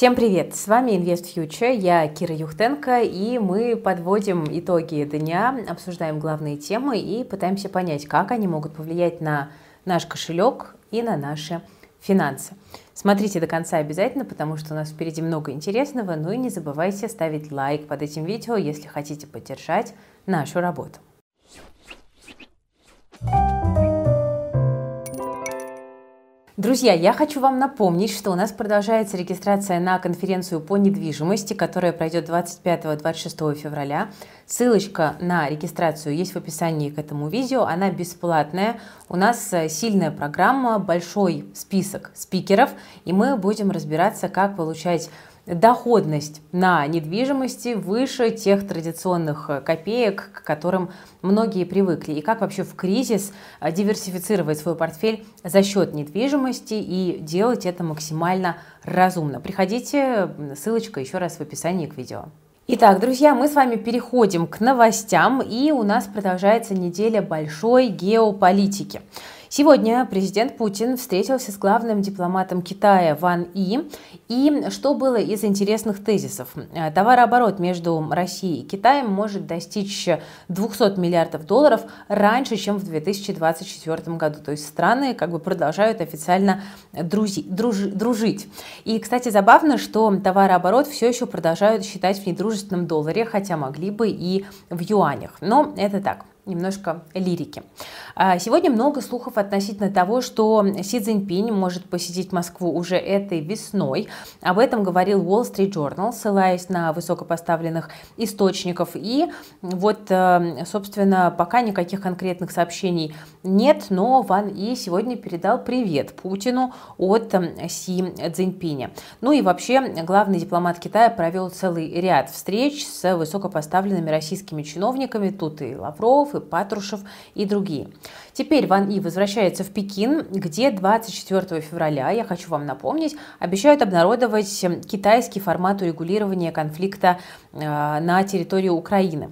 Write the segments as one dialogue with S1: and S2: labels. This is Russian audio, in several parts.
S1: Всем привет! С вами Invest Future, я Кира Юхтенко, и мы подводим итоги дня, обсуждаем главные темы и пытаемся понять, как они могут повлиять на наш кошелек и на наши финансы. Смотрите до конца обязательно, потому что у нас впереди много интересного, ну и не забывайте ставить лайк под этим видео, если хотите поддержать нашу работу. Друзья, я хочу вам напомнить, что у нас продолжается регистрация на конференцию по недвижимости, которая пройдет 25-26 февраля. Ссылочка на регистрацию есть в описании к этому видео, она бесплатная. У нас э, сильная программа, большой список спикеров, и мы будем разбираться, как получать доходность на недвижимости выше тех традиционных э, копеек, к которым многие привыкли. И как вообще в кризис э, диверсифицировать свой портфель за счет недвижимости и делать это максимально разумно. Приходите, ссылочка еще раз в описании к видео. Итак, друзья, мы с вами переходим к новостям, и у нас продолжается неделя большой геополитики. Сегодня президент Путин встретился с главным дипломатом Китая Ван И. И что было из интересных тезисов? Э, товарооборот между Россией и Китаем может достичь 200 миллиардов долларов раньше, чем в 2024 году. То есть страны как бы продолжают официально друзи, друж, дружить. И, кстати, забавно, что товарооборот все еще продолжают считать в недружественном долларе, хотя могли бы и в юанях. Но это так немножко лирики. А, сегодня много слухов относительно того, что Си Цзиньпинь может посетить Москву уже этой весной. Об этом говорил Wall Street Journal, ссылаясь на высокопоставленных источников. И вот, э, собственно, пока никаких конкретных сообщений нет, но Ван И сегодня передал привет Путину от э, Си Цзиньпиня. Ну и вообще, главный дипломат Китая провел целый ряд встреч с высокопоставленными российскими чиновниками. Тут и Лавров, и Патрушев и другие. Теперь Ван И возвращается в Пекин, где 24 февраля, я хочу вам напомнить, обещают обнародовать китайский формат урегулирования конфликта э, на территории Украины.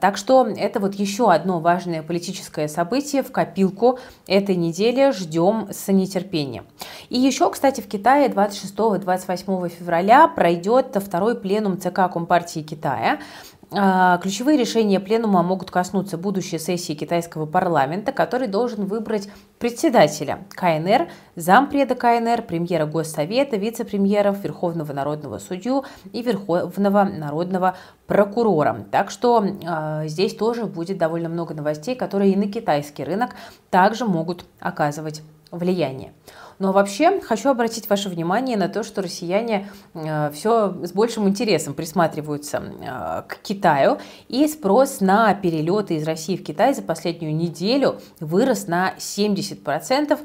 S1: Так что это вот еще одно важное политическое событие в копилку этой недели. Ждем с нетерпением. И еще, кстати, в Китае 26-28 февраля пройдет второй пленум ЦК Компартии Китая. А, ключевые решения пленума могут коснуться будущей сессии китайского парламента, который должен выбрать председателя КНР, зампреда КНР, премьера Госсовета, вице-премьеров, Верховного народного судью и Верховного народного прокурора. Так что э, здесь тоже будет довольно много новостей, которые и на китайский рынок также могут оказывать влияние. Но вообще хочу обратить ваше внимание на то, что россияне э, все с большим интересом присматриваются э, к Китаю, и спрос на перелеты из России в Китай за последнюю неделю вырос на 70%,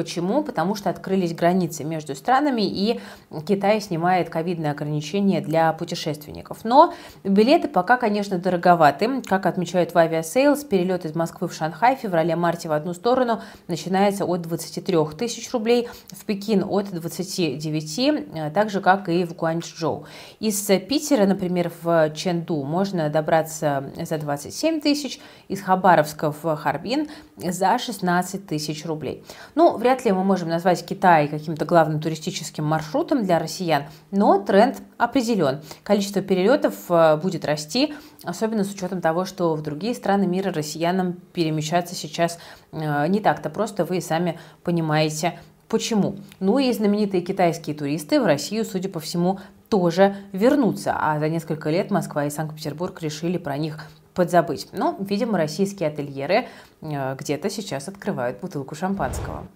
S1: Почему? Потому что открылись границы между странами, и Китай снимает ковидные ограничения для путешественников. Но билеты пока, конечно, дороговаты. Как отмечают в Aviasales, перелет из Москвы в Шанхай в феврале-марте в одну сторону начинается от 23 тысяч рублей, в Пекин от 29, э, так же, как и в Гуанчжоу. Из Питера, например, в Ченду можно добраться за 27 тысяч, из Хабаровска в Харбин за 16 тысяч рублей. Ну, вряд Вряд ли мы можем назвать Китай каким-то главным туристическим маршрутом для россиян, но тренд определен. Количество перелетов э, будет расти, особенно с учетом того, что в другие страны мира россиянам перемещаться сейчас э, не так-то просто, вы сами понимаете, Почему? Ну и знаменитые китайские туристы в Россию, судя по всему, тоже вернутся. А за несколько лет Москва и Санкт-Петербург решили про них подзабыть. Но, видимо, российские ательеры э, где-то сейчас открывают бутылку шампанского.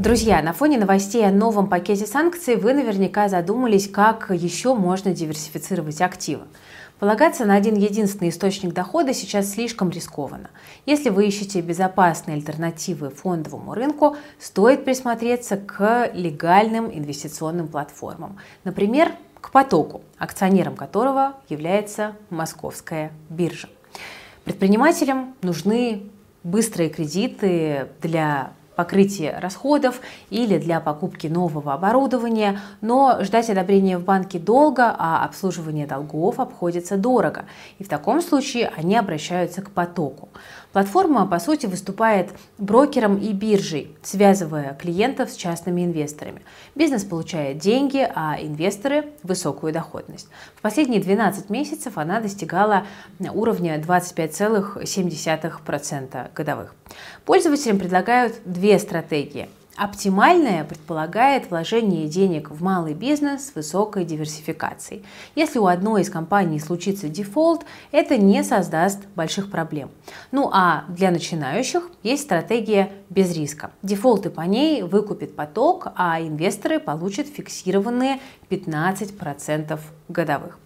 S1: Друзья, на фоне новостей о новом пакете санкций вы наверняка задумались, как еще можно диверсифицировать активы. Полагаться на один единственный источник дохода сейчас слишком рискованно. Если вы ищете безопасные альтернативы фондовому рынку, стоит присмотреться к легальным инвестиционным платформам. Например, к потоку, акционером которого является московская биржа. Предпринимателям нужны быстрые кредиты для покрытия расходов или для покупки нового оборудования, но ждать одобрения в банке долго, а обслуживание долгов обходится дорого. И в таком случае они обращаются к потоку. Платформа, по сути, выступает брокером и биржей, связывая клиентов с частными инвесторами. Бизнес получает деньги, а инвесторы – высокую доходность. В последние 12 месяцев она достигала уровня 25,7% годовых. Пользователям предлагают две стратегии – Оптимальное предполагает вложение денег в малый бизнес с высокой диверсификацией. Если у одной из компаний случится дефолт, это не создаст больших проблем. Ну а для начинающих есть стратегия без риска. Дефолты по ней выкупит поток, а инвесторы получат фиксированные 15% годовых.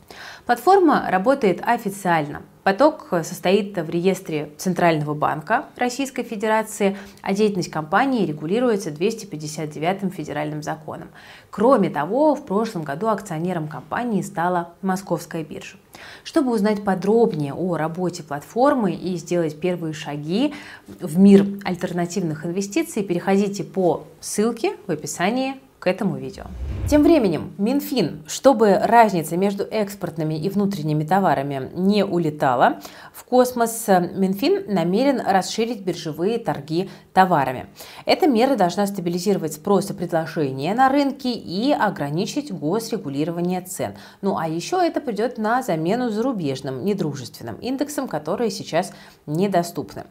S1: Платформа работает официально. Поток состоит в реестре Центрального банка Российской Федерации, а деятельность компании регулируется 259-м федеральным законом. Кроме того, в прошлом году акционером компании стала Московская биржа. Чтобы узнать подробнее о работе платформы и сделать первые шаги в мир альтернативных инвестиций, переходите по ссылке в описании к этому видео. Тем временем Минфин, чтобы разница между экспортными и внутренними товарами не улетала в космос, Минфин намерен расширить биржевые торги товарами. Эта мера должна стабилизировать спрос и предложение на рынке и ограничить госрегулирование цен. Ну а еще это придет на замену зарубежным недружественным индексам, которые сейчас недоступны.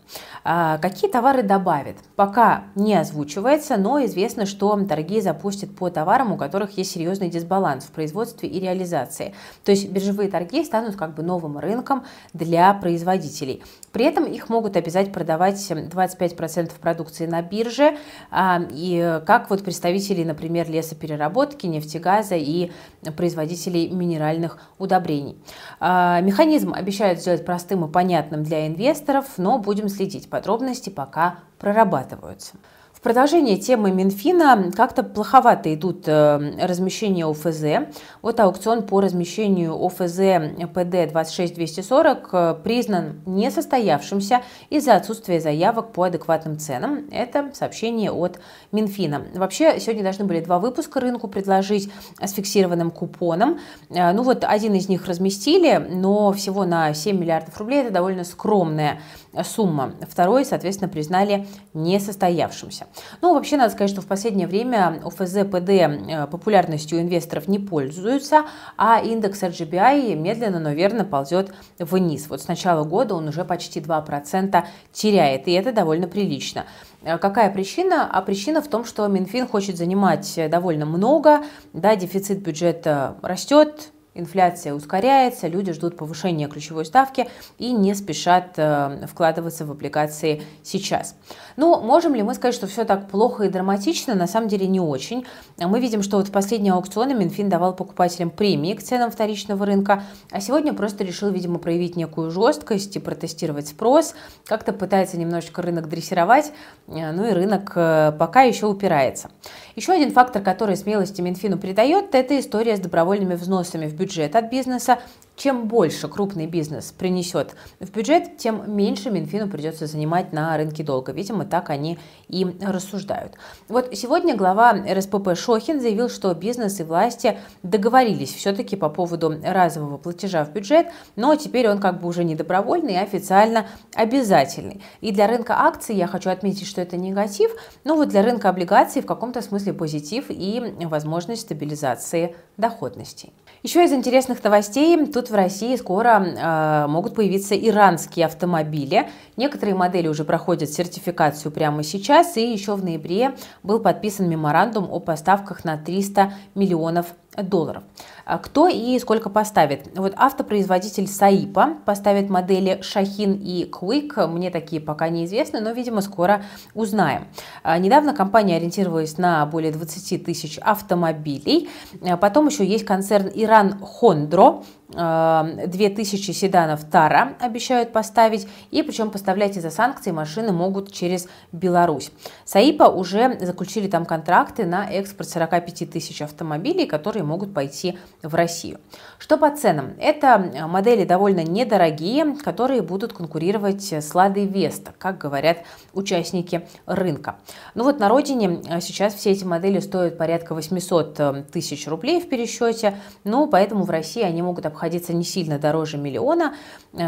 S1: А какие товары добавят? Пока не озвучивается, но известно, что торги запустят по товарам, у которых есть серьезный дисбаланс в производстве и реализации. То есть биржевые торги станут как бы новым рынком для производителей. При этом их могут обязать продавать 25% продукции на бирже, а, и как вот представители, например, лесопереработки, нефтегаза и производителей минеральных удобрений. А, механизм обещают сделать простым и понятным для инвесторов, но будем следить. Подробности пока прорабатываются продолжение темы Минфина как-то плоховато идут э, размещения ОФЗ. Вот аукцион по размещению ОФЗ ПД 26240 э, признан несостоявшимся из-за отсутствия заявок по адекватным ценам. Это сообщение от Минфина. Вообще, сегодня должны были два выпуска рынку предложить с фиксированным купоном. Э, ну вот один из них разместили, но всего на 7 миллиардов рублей. Это довольно скромная сумма. Второй, соответственно, признали несостоявшимся. Ну, вообще, надо сказать, что в последнее время ОФЗ ПД э, популярностью инвесторов не пользуются, а индекс RGBI медленно, но верно ползет вниз. Вот с начала года он уже почти 2% теряет, и это довольно прилично. Э, какая причина? А причина в том, что Минфин хочет занимать довольно много, да, дефицит бюджета растет, Инфляция ускоряется, люди ждут повышения ключевой ставки и не спешат э, вкладываться в облигации сейчас. Ну, можем ли мы сказать, что все так плохо и драматично? На самом деле не очень. Мы видим, что вот в последние аукционы Минфин давал покупателям премии к ценам вторичного рынка, а сегодня просто решил, видимо, проявить некую жесткость и протестировать спрос, как-то пытается немножечко рынок дрессировать, э, ну и рынок э, пока еще упирается. Еще один фактор, который смелости Минфину придает, это история с добровольными взносами в бюджет от бизнеса чем больше крупный бизнес принесет в бюджет, тем меньше Минфину придется занимать на рынке долга. Видимо, так они и рассуждают. Вот сегодня глава РСПП Шохин заявил, что бизнес и власти договорились все-таки по поводу разового платежа в бюджет, но теперь он как бы уже не добровольный, а официально обязательный. И для рынка акций я хочу отметить, что это негатив, но вот для рынка облигаций в каком-то смысле позитив и возможность стабилизации доходностей. Еще из интересных новостей, тут в России скоро э, могут появиться иранские автомобили. Некоторые модели уже проходят сертификацию прямо сейчас, и еще в ноябре был подписан меморандум о поставках на 300 миллионов долларов. А кто и сколько поставит? Вот автопроизводитель Саипа поставит модели Шахин и Quick. Мне такие пока неизвестны, но, видимо, скоро узнаем. А недавно компания ориентировалась на более 20 тысяч автомобилей. А потом еще есть концерн Иран Хондро. 2000 седанов Тара обещают поставить, и причем поставлять из-за санкций машины могут через Беларусь. Саипа уже заключили там контракты на экспорт 45 тысяч автомобилей, которые могут пойти в Россию. Что по ценам? Это модели довольно недорогие, которые будут конкурировать с Ладой Веста, как говорят участники рынка. Ну вот на родине сейчас все эти модели стоят порядка 800 тысяч рублей в пересчете, ну поэтому в России они могут обходиться не сильно дороже миллиона,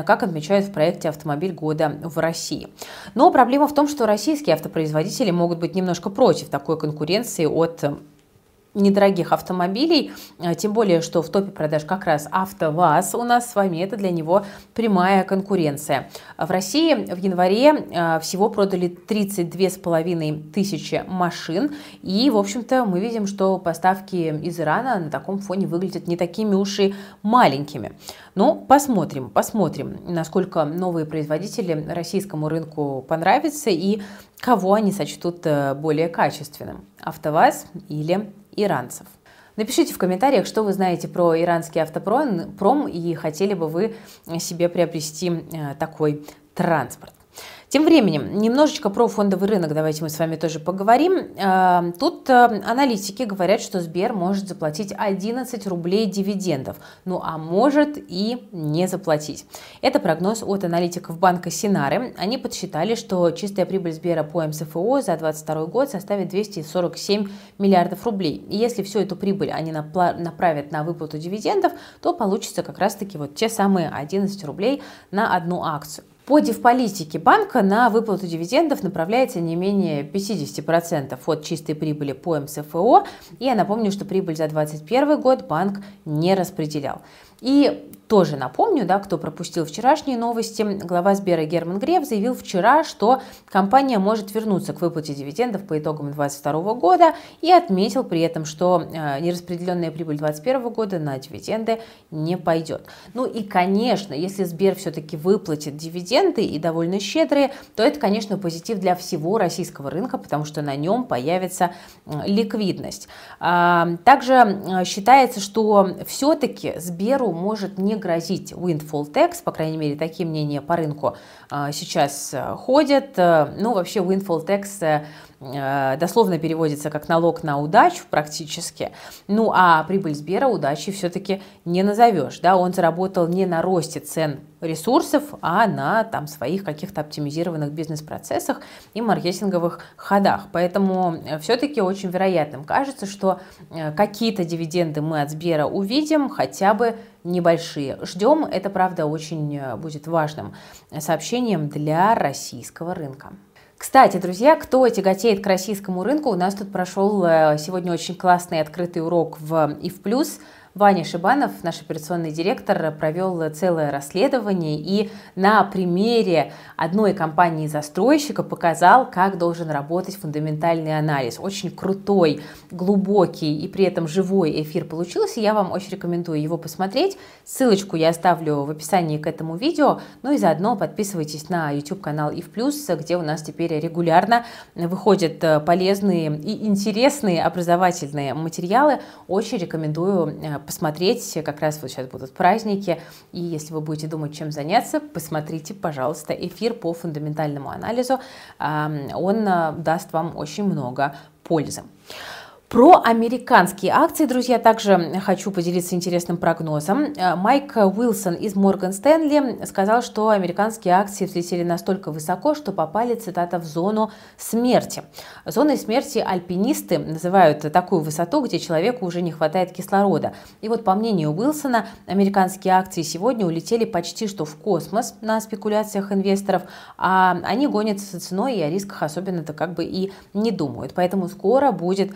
S1: как отмечают в проекте «Автомобиль года в России». Но проблема в том, что российские автопроизводители могут быть немножко против такой конкуренции от недорогих автомобилей, а, тем более, что в топе продаж как раз АвтоВАЗ у нас с вами, это для него прямая конкуренция. В России в январе а, всего продали 32 с половиной тысячи машин, и, в общем-то, мы видим, что поставки из Ирана на таком фоне выглядят не такими уж и маленькими. Но ну, посмотрим, посмотрим, насколько новые производители российскому рынку понравятся и кого они сочтут э, более качественным – АвтоВАЗ или иранцев. Напишите в комментариях, что вы знаете про иранский автопром и хотели бы вы себе приобрести э, такой транспорт. Тем временем, немножечко про фондовый рынок давайте мы с вами тоже поговорим. А, тут а, аналитики говорят, что Сбер может заплатить 11 рублей дивидендов, ну а может и не заплатить. Это прогноз от аналитиков банка Синары. Они подсчитали, что чистая прибыль Сбера по МСФО за 2022 год составит 247 миллиардов рублей. И если всю эту прибыль они направят на выплату дивидендов, то получится как раз-таки вот те самые 11 рублей на одну акцию. По дивполитике банка на выплату дивидендов направляется не менее 50% от чистой прибыли по МСФО. И я напомню, что прибыль за 2021 год банк не распределял. И тоже напомню, да, кто пропустил вчерашние новости, глава Сбера Герман Греф заявил вчера, что компания может вернуться к выплате дивидендов по итогам 2022 года и отметил при этом, что э, нераспределенная прибыль 2021 года на дивиденды не пойдет. Ну и, конечно, если Сбер все-таки выплатит дивиденды и довольно щедрые, то это, конечно, позитив для всего российского рынка, потому что на нем появится ликвидность. А, также э, считается, что все-таки Сберу может не грозить windfall tax, по крайней мере, такие мнения по рынку а, сейчас э, ходят. Э, ну, вообще windfall tax э, дословно переводится как налог на удачу практически. Ну, а прибыль Сбера удачи все-таки не назовешь. Да? Он заработал не на росте цен ресурсов, а на там, своих каких-то оптимизированных бизнес-процессах и маркетинговых ходах. Поэтому все-таки очень вероятным кажется, что какие-то дивиденды мы от Сбера увидим, хотя бы небольшие. Ждем, это правда очень будет важным сообщением для российского рынка. Кстати, друзья, кто тяготеет к российскому рынку, у нас тут прошел э, сегодня очень классный открытый урок в ИФ+. Ваня Шибанов, наш операционный директор, провел целое расследование и на примере одной компании-застройщика показал, как должен работать фундаментальный анализ. Очень крутой, глубокий и при этом живой эфир получился. Я вам очень рекомендую его посмотреть. Ссылочку я оставлю в описании к этому видео. Ну и заодно подписывайтесь на YouTube-канал ИВ+, где у нас теперь регулярно выходят полезные и интересные образовательные материалы. Очень рекомендую э, посмотреть, как раз вот сейчас будут праздники, и если вы будете думать, чем заняться, посмотрите, пожалуйста, эфир по фундаментальному анализу, он а, даст вам очень много пользы. Про американские акции, друзья, также хочу поделиться интересным прогнозом. Э, Майк Уилсон из Морган Стэнли сказал, что американские акции взлетели настолько высоко, что попали, цитата, в зону смерти. Зоной смерти альпинисты называют такую высоту, где человеку уже не хватает кислорода. И вот по мнению Уилсона, американские акции сегодня улетели почти что в космос на спекуляциях инвесторов, а они гонятся ценой и о рисках особенно-то как бы и не думают. Поэтому скоро будет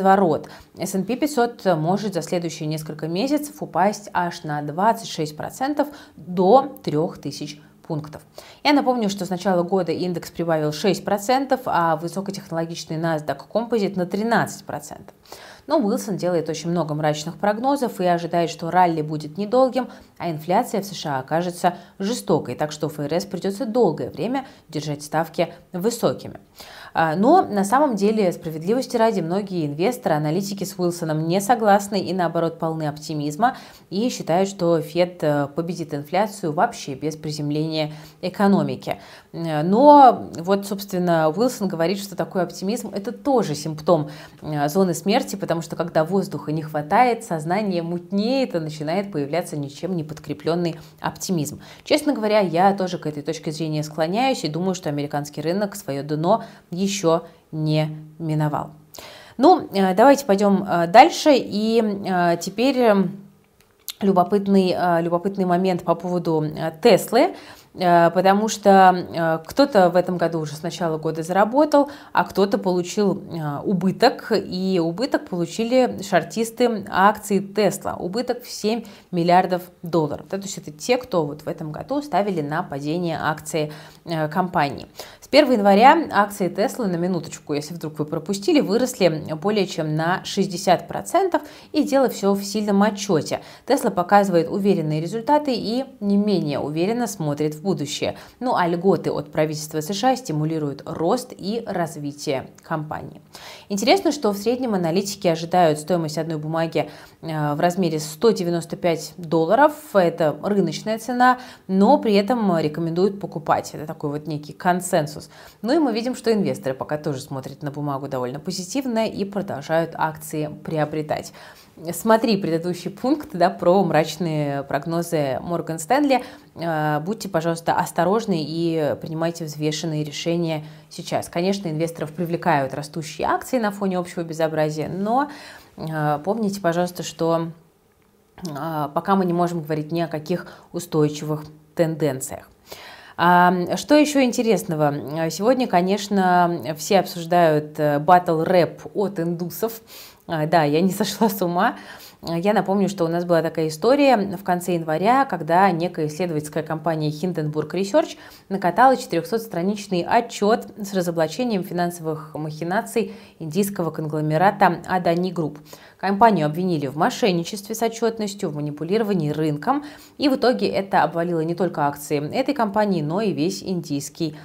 S1: разворот. S&P 500 может за следующие несколько месяцев упасть аж на 26% до 3000 пунктов. Я напомню, что с начала года индекс прибавил 6%, а высокотехнологичный NASDAQ Composite на 13%. Но Уилсон делает очень много мрачных прогнозов и ожидает, что ралли будет недолгим, а инфляция в США окажется жестокой, так что ФРС придется долгое время держать ставки высокими. А, но на самом деле, справедливости ради, многие инвесторы, аналитики с Уилсоном не согласны и наоборот полны оптимизма и считают, что Фед э, победит инфляцию вообще без приземления экономики. Э, но вот, собственно, Уилсон говорит, что такой оптимизм – это тоже симптом э, зоны смерти, потому что когда воздуха не хватает, сознание мутнеет и начинает появляться ничем не подкрепленный оптимизм. Честно говоря, я тоже к этой точке зрения склоняюсь и думаю, что американский рынок свое дно еще не миновал. Ну, э, давайте пойдем дальше. И теперь любопытный, любопытный момент по поводу Теслы. Э, потому что э, кто-то в этом году уже с начала года заработал, а кто-то получил э, убыток, и убыток получили шартисты акций Тесла, убыток в 7 миллиардов долларов. То есть это те, кто вот в этом году ставили на падение акции компании. 1 января акции Теслы, на минуточку, если вдруг вы пропустили, выросли более чем на 60%, и дело все в сильном отчете. Тесла показывает уверенные результаты и не менее уверенно смотрит в будущее. Ну а льготы от правительства США стимулируют рост и развитие компании. Интересно, что в среднем аналитики ожидают стоимость одной бумаги э, в размере 195 долларов. Это рыночная цена, но при этом рекомендуют покупать. Это такой вот некий консенсус консенсус. Ну и мы видим, что инвесторы пока тоже смотрят на бумагу довольно позитивно и продолжают акции приобретать. Смотри предыдущий пункт да, про мрачные прогнозы Морган Стэнли. Э, будьте, пожалуйста, осторожны и принимайте взвешенные решения сейчас. Конечно, инвесторов привлекают растущие акции на фоне общего безобразия, но э, помните, пожалуйста, что э, пока мы не можем говорить ни о каких устойчивых тенденциях. Что еще интересного? Сегодня, конечно, все обсуждают батл рэп от индусов. А, да, я не сошла с ума. Я напомню, что у нас была такая история в конце января, когда некая исследовательская компания Hindenburg Research накатала 400-страничный отчет с разоблачением финансовых махинаций индийского конгломерата Adani Group. Компанию обвинили в мошенничестве с отчетностью, в манипулировании рынком, и в итоге это обвалило не только акции этой компании, но и весь индийский.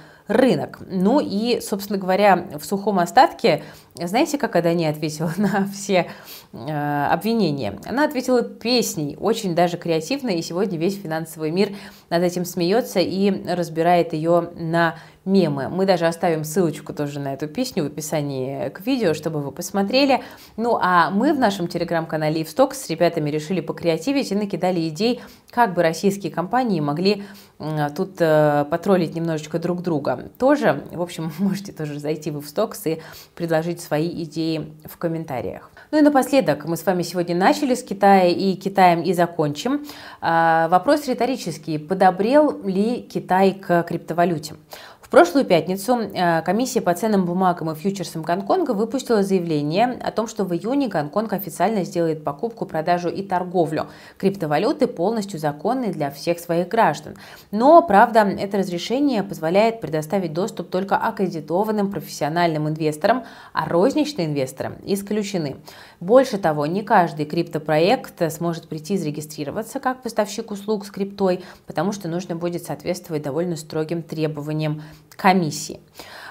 S1: Ну и, собственно говоря, в сухом остатке, знаете, как Адани ответила на все э, обвинения? Она ответила песней, очень даже креативно, и сегодня весь финансовый мир над этим смеется и разбирает ее на мемы. Мы даже оставим ссылочку тоже на эту песню в описании к видео, чтобы вы посмотрели. Ну, а мы в нашем телеграм-канале Ивсток с ребятами решили покреативить и накидали идей, как бы российские компании могли тут э, потроллить немножечко друг друга. Тоже, в общем, можете тоже зайти в Ивстокс и предложить свои идеи в комментариях. Ну и напоследок, мы с вами сегодня начали с Китая и Китаем и закончим. А, вопрос риторический. Подобрел ли Китай к криптовалюте? В прошлую пятницу э, комиссия по ценным бумагам и фьючерсам Гонконга выпустила заявление о том, что в июне Гонконг официально сделает покупку, продажу и торговлю криптовалюты полностью законной для всех своих граждан. Но, правда, это разрешение позволяет предоставить доступ только аккредитованным профессиональным инвесторам, а розничные инвесторы исключены. Больше того, не каждый криптопроект сможет прийти и зарегистрироваться как поставщик услуг с криптой, потому что нужно будет соответствовать довольно строгим требованиям комиссии.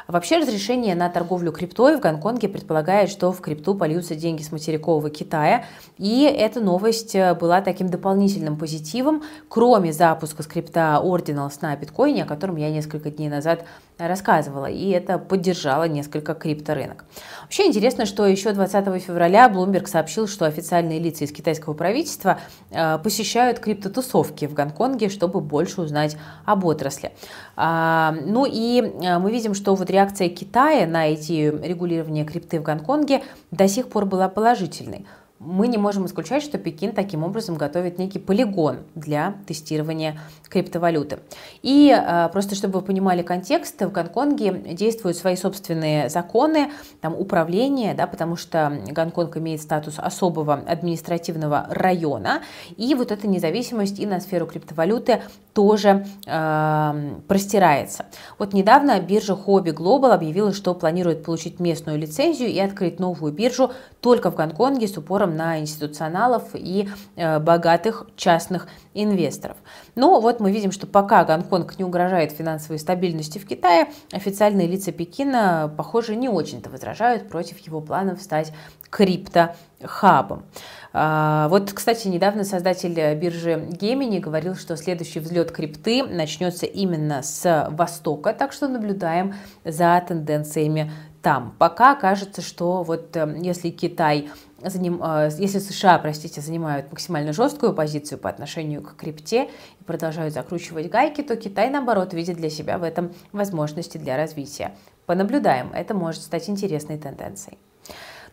S1: Вообще разрешение на торговлю криптой в Гонконге предполагает, что в крипту польются деньги с материкового Китая, и эта новость э, была таким дополнительным позитивом, кроме запуска скрипта Ordinals на биткоине, о котором я несколько дней назад рассказывала, и это поддержало несколько крипторынок. Вообще интересно, что еще 20 февраля Bloomberg сообщил, что официальные лица из китайского правительства э, посещают криптотусовки в Гонконге, чтобы больше узнать об отрасли. А, ну и э, мы видим, что вот реакция Китая на идею регулирования крипты в Гонконге до сих пор была положительной мы не можем исключать, что Пекин таким образом готовит некий полигон для тестирования криптовалюты. И э, просто чтобы вы понимали контекст, в Гонконге действуют свои собственные законы, там управление, да, потому что Гонконг имеет статус особого административного района, и вот эта независимость и на сферу криптовалюты тоже э, простирается. Вот недавно биржа Hobby Global объявила, что планирует получить местную лицензию и открыть новую биржу только в Гонконге с упором на институционалов и э, богатых частных инвесторов. Но вот мы видим, что пока Гонконг не угрожает финансовой стабильности в Китае, официальные лица Пекина, похоже, не очень-то возражают против его планов стать криптохабом. А, вот, кстати, недавно создатель биржи Gemini говорил, что следующий взлет крипты начнется именно с Востока, так что наблюдаем за тенденциями там. Пока кажется, что вот э, если Китай заним, э, если США, простите, занимают максимально жесткую позицию по отношению к крипте и продолжают закручивать гайки, то Китай, наоборот, видит для себя в этом возможности для развития. Понаблюдаем, это может стать интересной тенденцией.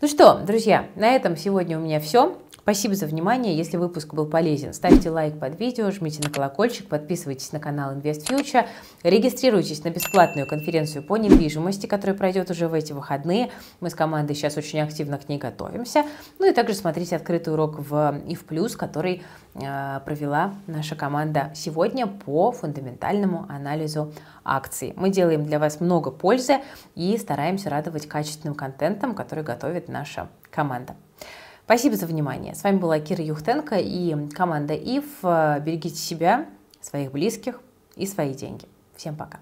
S1: Ну что, друзья, на этом сегодня у меня все. Спасибо за внимание. Если выпуск был полезен, ставьте лайк под видео, жмите на колокольчик, подписывайтесь на канал Invest Future, регистрируйтесь на бесплатную конференцию по недвижимости, которая пройдет уже в эти выходные. Мы с командой сейчас очень активно к ней готовимся. Ну и также смотрите открытый урок в IF+, который провела наша команда сегодня по фундаментальному анализу акций. Мы делаем для вас много пользы и стараемся радовать качественным контентом, который готовит наша команда. Спасибо за внимание. С вами была Кира Юхтенко и команда ИФ. Берегите себя, своих близких и свои деньги. Всем пока.